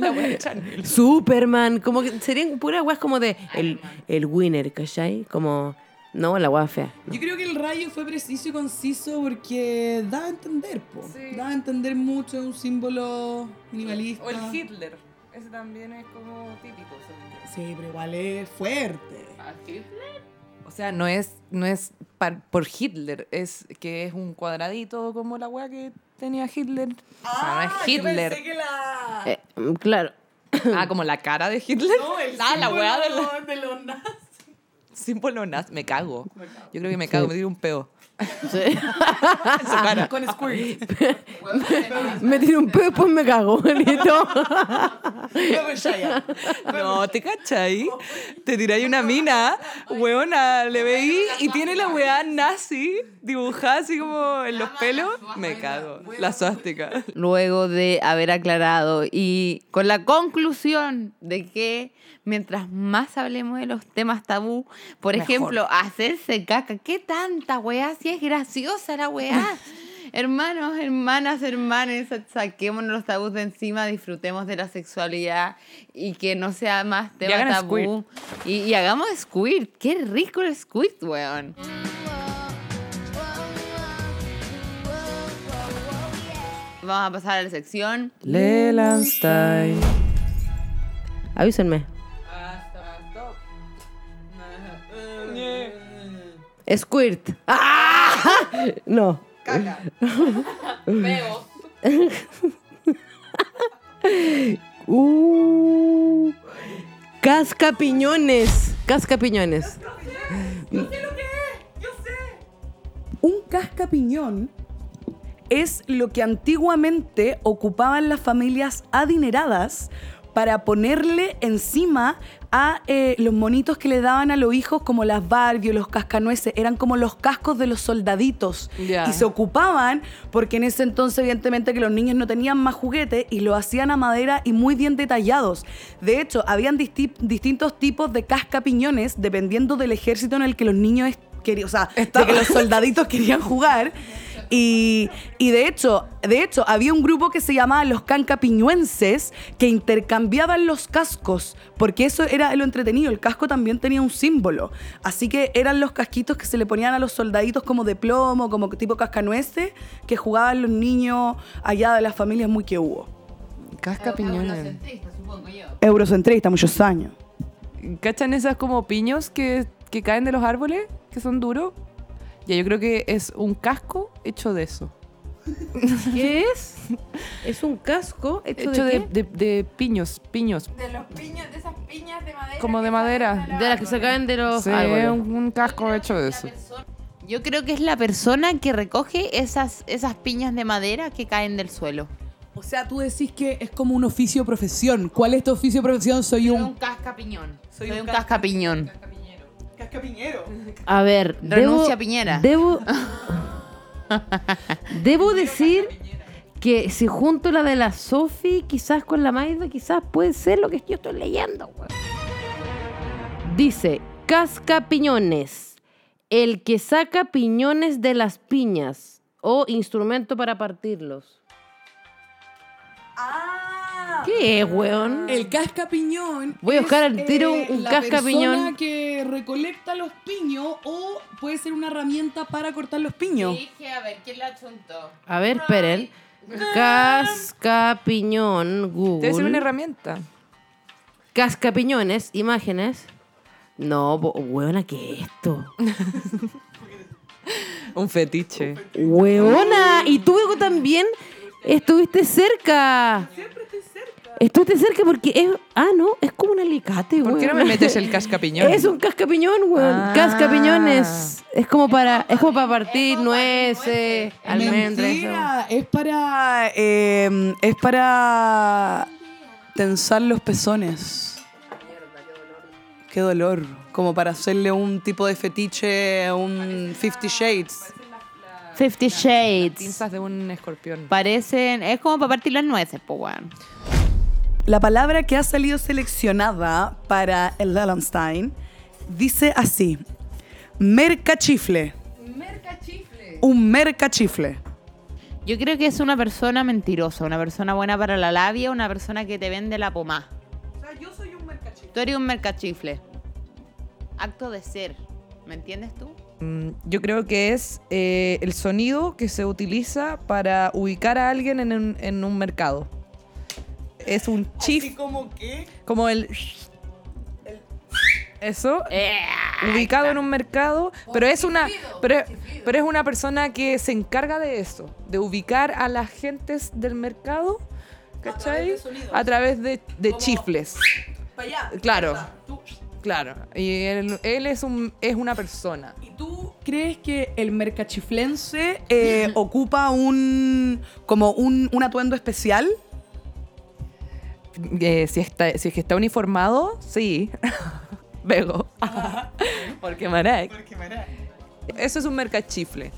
[SPEAKER 4] Superman. Como que serían puras weas como de el, el winner, ¿cachai? Como, no, la wea fea.
[SPEAKER 6] Yo creo que el rayo fue preciso y conciso porque da a entender, po. Da a entender mucho, es un símbolo minimalista.
[SPEAKER 2] O el Hitler. Ese también es como típico. según yo.
[SPEAKER 6] Sí, pero igual es fuerte.
[SPEAKER 2] O sea, no es, no es par- por Hitler, es que es un cuadradito como la weá que tenía Hitler. o sea, no es Hitler.
[SPEAKER 4] Eh, mm, claro.
[SPEAKER 2] Ah, como la cara de Hitler. ah, la weá de la...
[SPEAKER 6] de los nazis.
[SPEAKER 2] Símbolo nazi. Me cago. Yo creo que me cago, me tiro un peo.
[SPEAKER 4] Sí.
[SPEAKER 2] En su cara.
[SPEAKER 6] Con squirt.
[SPEAKER 4] me tiro un pedo y después me cago. Listo.
[SPEAKER 2] No, ¿te cachai? Te tiráis una mina, weona, le veí y tiene la weá nazi dibujada así como en los pelos. Me cago. La suástica.
[SPEAKER 1] Luego de haber aclarado y con la conclusión de que mientras más hablemos de los temas tabú, por ejemplo, hacerse caca, ¿qué tanta weá? Si es graciosa la weá. Hermanos, hermanas, hermanes, saquémonos los tabús de encima, disfrutemos de la sexualidad y que no sea más tema tabú. Y, y hagamos squirt. Qué rico el squirt, weón. Vamos a pasar a la sección.
[SPEAKER 2] Leland Style.
[SPEAKER 4] Avísenme. Squirt. ¡Ah! No. Uh, casca piñones. Casca piñones.
[SPEAKER 3] Un cascapiñón es lo que antiguamente ocupaban las familias adineradas para ponerle encima a eh, los monitos que le daban a los hijos como las Barbie o los cascanueces. Eran como los cascos de los soldaditos. Y se ocupaban porque en ese entonces evidentemente que los niños no tenían más juguetes y lo hacían a madera y muy bien detallados. De hecho, habían disti- distintos tipos de cascapiñones dependiendo del ejército en el que los niños querían, o sea, de que los soldaditos querían jugar. Y, y de hecho, de hecho, había un grupo que se llamaba los cancapiñuenses que intercambiaban los cascos, porque eso era lo entretenido. El casco también tenía un símbolo. Así que eran los casquitos que se le ponían a los soldaditos como de plomo, como tipo cascanueces, que jugaban los niños allá de las familias muy que hubo.
[SPEAKER 2] Casca piñones.
[SPEAKER 3] Eurocentrista, muchos años.
[SPEAKER 2] ¿Cachan esas como piños que, que caen de los árboles? Que son duros. Ya, yo creo que es un casco hecho de eso.
[SPEAKER 4] ¿Qué es? Es un casco hecho,
[SPEAKER 2] Hecho
[SPEAKER 4] de,
[SPEAKER 2] de,
[SPEAKER 4] qué?
[SPEAKER 2] de- de piños, piños.
[SPEAKER 1] De los piños, de esas piñas de madera.
[SPEAKER 2] Como de madera.
[SPEAKER 4] De las que se caen de los
[SPEAKER 2] Sí,
[SPEAKER 4] árboles.
[SPEAKER 2] un, un casco hecho de eso.
[SPEAKER 1] Yo creo que es la persona que recoge esas, esas piñas de madera que caen del suelo.
[SPEAKER 6] O sea, tú decís que es como un oficio profesión. ¿Cuál es tu oficio profesión? Soy
[SPEAKER 1] Soy
[SPEAKER 6] un...
[SPEAKER 1] un cascapiñón. Soy, un cascapiñón.
[SPEAKER 6] Cascapiñero.
[SPEAKER 4] A ver,
[SPEAKER 1] Renuncia
[SPEAKER 4] debo,
[SPEAKER 1] Piñera.
[SPEAKER 4] Debo, debo decir que si junto la de la Sofi, quizás con la Maida, quizás puede ser lo que yo estoy leyendo. Dice, casca piñones, el que saca piñones de las piñas o instrumento para partirlos. ¿Qué es, weón?
[SPEAKER 6] El cascapiñón.
[SPEAKER 4] Voy a buscar al
[SPEAKER 6] es,
[SPEAKER 4] tiro
[SPEAKER 6] eh,
[SPEAKER 4] un
[SPEAKER 6] la
[SPEAKER 4] cascapiñón.
[SPEAKER 6] persona que recolecta los piños o puede ser una herramienta para cortar los piños.
[SPEAKER 1] Dije, a ver, ¿quién la chuntó?
[SPEAKER 4] A ver, esperen. Cascapiñón, Google.
[SPEAKER 2] Debe ser una herramienta.
[SPEAKER 4] Cascapiñones, imágenes. No, bo- weona, ¿qué es esto?
[SPEAKER 2] Un fetiche.
[SPEAKER 4] Weona, y tú Hugo, también estuviste cerca. Siempre estoy Estuviste cerca porque es. Ah, no, es como un alicate,
[SPEAKER 2] ¿Por qué no me metes el cascapiñón?
[SPEAKER 4] Es un cascapiñón, weón.
[SPEAKER 2] Ah.
[SPEAKER 4] Cascapiñones. Es como para, es como para partir nueces, almendras.
[SPEAKER 6] Mentira, es para...
[SPEAKER 3] eh, es para tensar los pezones. Qué dolor. Como para hacerle un tipo de fetiche a un Fifty Shades.
[SPEAKER 1] Fifty Shades.
[SPEAKER 2] Pinzas de un escorpión.
[SPEAKER 1] Parecen, es como para partir las nueces, pues, weón.
[SPEAKER 3] La palabra que ha salido seleccionada para el Lelenstein dice así: mercachifle. Un mercachifle.
[SPEAKER 1] Yo creo que es una persona mentirosa, una persona buena para la labia, una persona que te vende la pomá.
[SPEAKER 3] O sea, yo soy un mercachifle.
[SPEAKER 1] Tú eres un mercachifle. Acto de ser. ¿Me entiendes tú?
[SPEAKER 2] Mm, Yo creo que es eh, el sonido que se utiliza para ubicar a alguien en un, en un mercado. Es un chif,
[SPEAKER 3] como que?
[SPEAKER 2] como el... Eso,
[SPEAKER 1] Eh,
[SPEAKER 2] ubicado en un mercado, pero es una pero, pero es una persona que se encarga de eso, de ubicar a las gentes del mercado, ¿cachai? A través de, de chifles.
[SPEAKER 3] Para allá.
[SPEAKER 2] Claro. Claro, y él, él es, un, es una persona.
[SPEAKER 3] ¿Y tú crees que el mercachiflense eh, ocupa un como un, un atuendo especial?
[SPEAKER 2] Eh, si, está, si es que está uniformado, sí. Vego. Porque Marek. Eso es un mercachifle.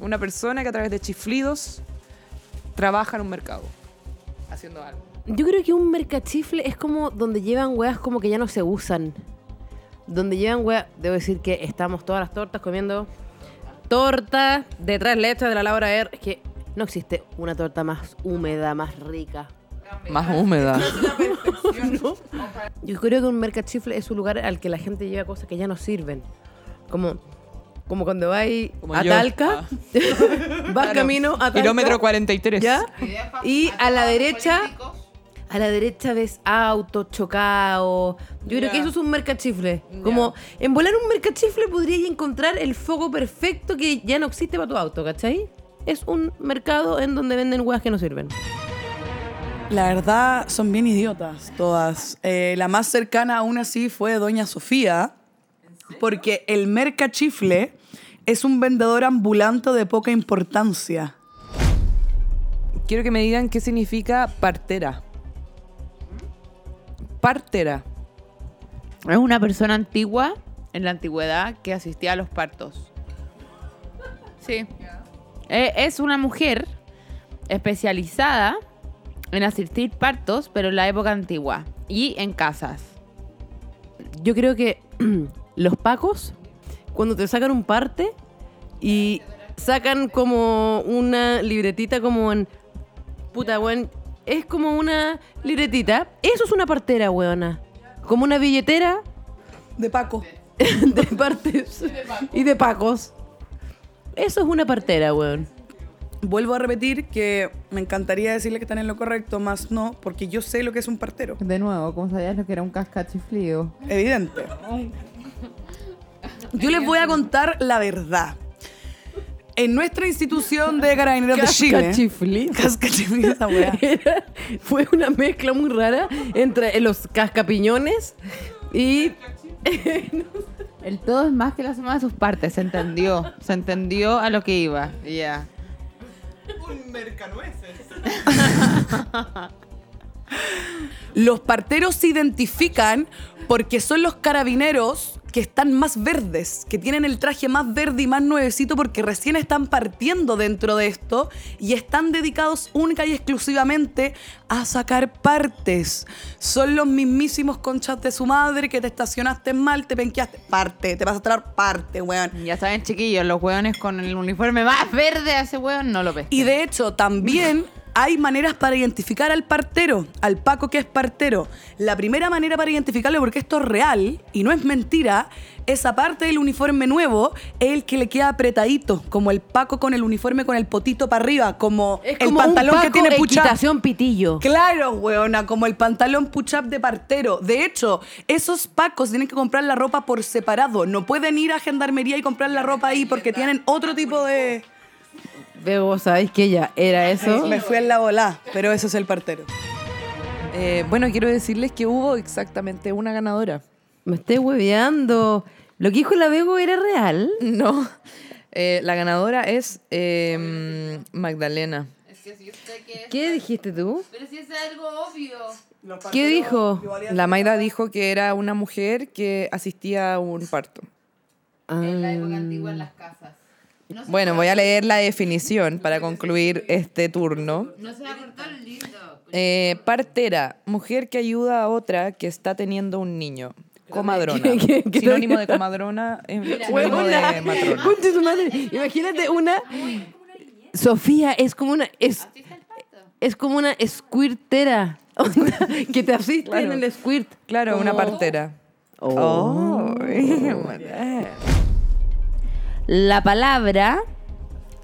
[SPEAKER 2] Una persona que a través de chiflidos trabaja en un mercado. Haciendo algo.
[SPEAKER 4] Yo creo que un mercachifle es como donde llevan weas como que ya no se usan. Donde llevan weas, debo decir que estamos todas las tortas comiendo torta de tres leches de la Laura R. Es que no existe una torta más húmeda, más rica.
[SPEAKER 2] Más húmeda.
[SPEAKER 4] Yo creo que un mercachifle es un lugar al que la gente lleva cosas que ya no sirven. Como, como cuando vas
[SPEAKER 2] Como
[SPEAKER 4] a
[SPEAKER 2] yo.
[SPEAKER 4] Talca, vas camino a Talca.
[SPEAKER 2] Kilómetro 43.
[SPEAKER 4] ¿Ya? Y a la derecha, a la derecha ves autos chocados. Yo creo que eso es un mercachifle. Como en volar un mercachifle podrías encontrar el foco perfecto que ya no existe para tu auto, ¿cachai? Es un mercado en donde venden huevas que no sirven.
[SPEAKER 3] La verdad, son bien idiotas todas. Eh, la más cercana aún así fue Doña Sofía, porque el mercachifle es un vendedor ambulante de poca importancia.
[SPEAKER 2] Quiero que me digan qué significa partera. Partera.
[SPEAKER 1] Es una persona antigua, en la antigüedad, que asistía a los partos. Sí. Eh, es una mujer especializada en asistir partos, pero en la época antigua. Y en casas.
[SPEAKER 4] Yo creo que los pacos, cuando te sacan un parte y sacan como una libretita como en... Puta, weón. Es como una libretita. Eso es una partera, weona. Como una billetera
[SPEAKER 3] De Paco.
[SPEAKER 4] de partes y de pacos. Eso es una partera, weón.
[SPEAKER 3] Vuelvo a repetir que me encantaría decirle que están en lo correcto, más no, porque yo sé lo que es un partero.
[SPEAKER 1] De nuevo, ¿cómo sabías lo que era un cascachiflido?
[SPEAKER 3] Evidente. Yo les voy a contar la verdad. En nuestra institución de carabineros de Chile.
[SPEAKER 4] Cascachiflido.
[SPEAKER 3] Cascachiflido, esa weá.
[SPEAKER 4] Era- fue una mezcla muy rara entre los cascapiñones y
[SPEAKER 1] El todo es más que la suma de sus partes, se entendió. Se entendió a lo que iba. Ya.
[SPEAKER 3] Los parteros se identifican porque son los carabineros que están más verdes, que tienen el traje más verde y más nuevecito porque recién están partiendo dentro de esto y están dedicados única y exclusivamente a sacar partes. Son los mismísimos conchas de su madre que te estacionaste mal, te penqueaste, parte, te vas a traer parte, weón.
[SPEAKER 1] Ya saben, chiquillos, los hueones con el uniforme más verde a ese hueón no lo ves.
[SPEAKER 3] Y de hecho, también hay maneras para identificar al partero, al Paco que es partero. La primera manera para identificarlo, porque esto es real y no es mentira, esa parte del uniforme nuevo es el que le queda apretadito, como el Paco con el uniforme con el potito para arriba, como
[SPEAKER 4] es
[SPEAKER 3] el pantalón
[SPEAKER 4] un
[SPEAKER 3] que tiene
[SPEAKER 4] equitación pitillo.
[SPEAKER 3] Claro, weona, como el pantalón push-up de partero. De hecho, esos pacos tienen que comprar la ropa por separado. No pueden ir a gendarmería y comprar la ropa ahí porque tienen otro tipo de...
[SPEAKER 4] Veo, vos sabéis que ella era eso.
[SPEAKER 3] Me fui en la bola, pero eso es el partero.
[SPEAKER 2] Eh, bueno, quiero decirles que hubo exactamente una ganadora.
[SPEAKER 4] Me estoy hueveando. Lo que dijo la Bego era real.
[SPEAKER 2] No. Eh, la ganadora es eh, Magdalena.
[SPEAKER 4] ¿Qué dijiste tú?
[SPEAKER 1] Pero si es algo obvio.
[SPEAKER 4] ¿Qué dijo?
[SPEAKER 2] La Mayra dijo que era una mujer que asistía a un parto.
[SPEAKER 4] Ah,
[SPEAKER 1] En la época antigua en las casas.
[SPEAKER 2] Bueno, voy a leer la definición para concluir este turno. Eh, partera, mujer que ayuda a otra que está teniendo un niño. Comadrona.
[SPEAKER 4] ¿Qué- qué- qué-
[SPEAKER 2] Sinónimo de comadrona, sinónimo de matrona.
[SPEAKER 4] Conche su madre. Imagínate una. Sofía es como una. Es, es como una squirtera. Que te asiste
[SPEAKER 2] Claro.
[SPEAKER 4] en el squirt.
[SPEAKER 2] Claro, una partera.
[SPEAKER 4] Oh.
[SPEAKER 1] La palabra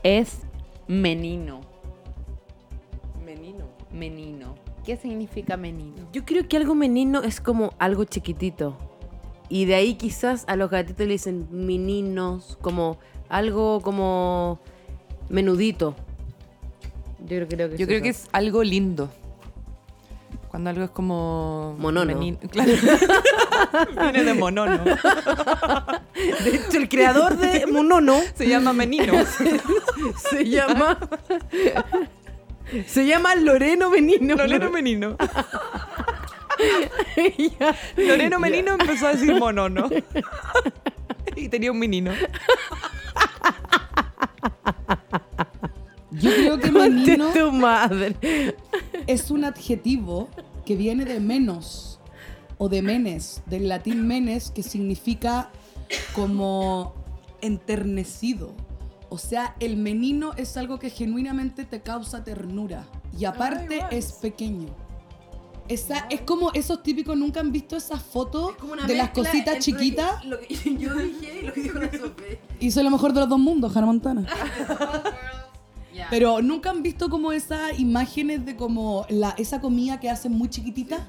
[SPEAKER 1] es menino.
[SPEAKER 2] Menino.
[SPEAKER 1] Menino. ¿Qué significa menino?
[SPEAKER 4] Yo creo que algo menino es como algo chiquitito. Y de ahí quizás a los gatitos le dicen meninos, como algo como menudito. Yo creo, creo que
[SPEAKER 2] Yo
[SPEAKER 4] es
[SPEAKER 2] creo que es algo lindo. Cuando algo es como...
[SPEAKER 4] Monono.
[SPEAKER 2] menin- Claro. Viene de monono.
[SPEAKER 4] De hecho, el creador de Monono
[SPEAKER 2] Se llama menino.
[SPEAKER 4] se llama. se llama Loreno Menino.
[SPEAKER 2] Loreno Menino. Loreno Menino empezó a decir monono. y tenía un menino.
[SPEAKER 6] Yo creo que menino
[SPEAKER 4] tu madre.
[SPEAKER 6] es un adjetivo que viene de menos o de menes, del latín menes, que significa como enternecido. O sea, el menino es algo que genuinamente te causa ternura y aparte es pequeño. Esa, es como esos típicos, nunca han visto esas fotos de las cositas chiquitas.
[SPEAKER 4] Lo que yo dije y lo que dijo la Sofía.
[SPEAKER 6] Hizo lo mejor de los dos mundos, Hannah Montana. Pero nunca han visto como esas imágenes de como la, esa comida que hacen muy chiquitita.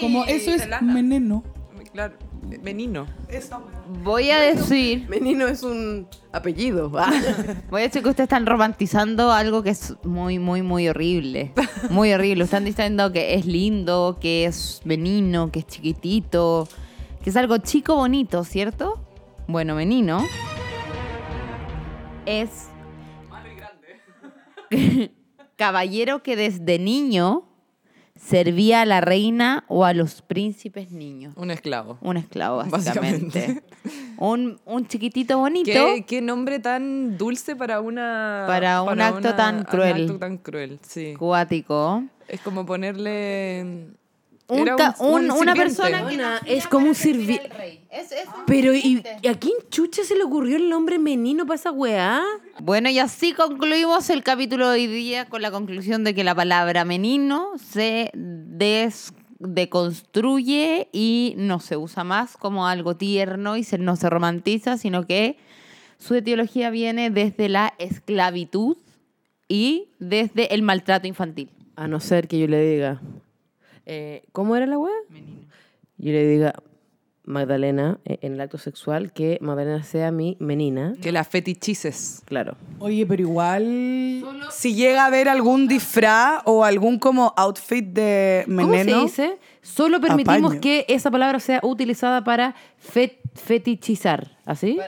[SPEAKER 6] como eso es meneno.
[SPEAKER 2] Claro. Menino.
[SPEAKER 1] Voy a decir,
[SPEAKER 4] Menino es un apellido. Ah.
[SPEAKER 1] voy a decir que ustedes están romantizando algo que es muy, muy, muy horrible. Muy horrible. Están diciendo que es lindo, que es menino, que es chiquitito, que es algo chico bonito, ¿cierto? Bueno, menino es caballero que desde niño servía a la reina o a los príncipes niños.
[SPEAKER 2] Un esclavo.
[SPEAKER 1] Un esclavo, básicamente.
[SPEAKER 2] Básicamente.
[SPEAKER 1] un, un chiquitito bonito.
[SPEAKER 2] ¿Qué, qué nombre tan dulce para una...
[SPEAKER 1] Para un acto tan cruel.
[SPEAKER 2] Un acto tan cruel, sí.
[SPEAKER 1] Cuático.
[SPEAKER 2] Es como ponerle...
[SPEAKER 1] Un
[SPEAKER 2] Era
[SPEAKER 1] ca- un- una
[SPEAKER 2] sirviente.
[SPEAKER 1] persona que
[SPEAKER 4] Una- es como un
[SPEAKER 1] a servir
[SPEAKER 4] sirvi-
[SPEAKER 1] al rey. Es- es un
[SPEAKER 4] Pero, ¿y,
[SPEAKER 1] sirviente.
[SPEAKER 4] ¿y a quién chucha se le ocurrió el nombre menino para esa weá?
[SPEAKER 1] Bueno, y así concluimos el capítulo de hoy día con la conclusión de que la palabra menino se des- deconstruye y no se usa más como algo tierno y se, no se romantiza, sino que su etiología viene desde la esclavitud y desde el maltrato infantil.
[SPEAKER 4] A no ser que yo le diga, eh, ¿cómo era la weá? Yo le diga, Magdalena, eh, en el acto sexual, que Magdalena sea mi menina.
[SPEAKER 2] Que la fetichices.
[SPEAKER 4] Claro.
[SPEAKER 3] Oye, pero igual. Si llega a haber algún disfraz o algún como outfit de
[SPEAKER 4] ¿Cómo
[SPEAKER 3] meneno.
[SPEAKER 4] se dice? Solo permitimos
[SPEAKER 3] Apaño.
[SPEAKER 4] que esa palabra sea utilizada para fet- fetichizar. ¿Así?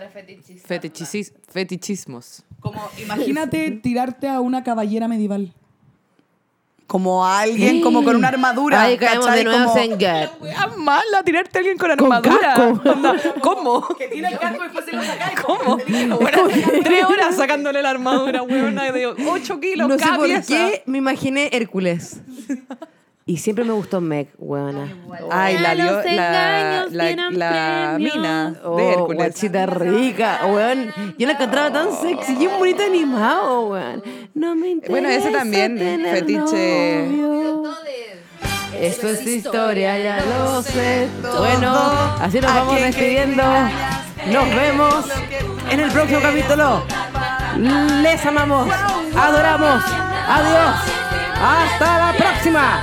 [SPEAKER 2] Fetichicis- fetichismos.
[SPEAKER 6] Como imagínate tirarte a una caballera medieval.
[SPEAKER 3] Como alguien, como con una armadura.
[SPEAKER 4] Ahí caemos de nuevo
[SPEAKER 3] Como-
[SPEAKER 4] en Get.
[SPEAKER 2] Wea mala, tirarte a alguien con
[SPEAKER 4] Con
[SPEAKER 2] armadura.
[SPEAKER 4] casco.
[SPEAKER 2] Onda, ¿Cómo? ¿Cómo? Bueno, tres horas sacándole la armadura, weona, de 8 kilos
[SPEAKER 4] No sé
[SPEAKER 2] cada
[SPEAKER 4] por
[SPEAKER 2] pieza.
[SPEAKER 4] qué me imaginé Hércules. Y siempre me gustó Meg, weona.
[SPEAKER 2] Ay, la, dio, la, la, la mina
[SPEAKER 4] Oh,
[SPEAKER 2] de Hércules.
[SPEAKER 4] guachita rica, weón. Yo la encontraba tan sexy y un bonito animado, weón. No me interesa
[SPEAKER 2] Bueno, ese también,
[SPEAKER 4] tener
[SPEAKER 2] fetiche.
[SPEAKER 4] novio. Esto es historia, ya lo sé. Bueno, así nos vamos despidiendo. Nos vemos en el próximo capítulo. Les amamos, adoramos. Adiós. Hasta la próxima.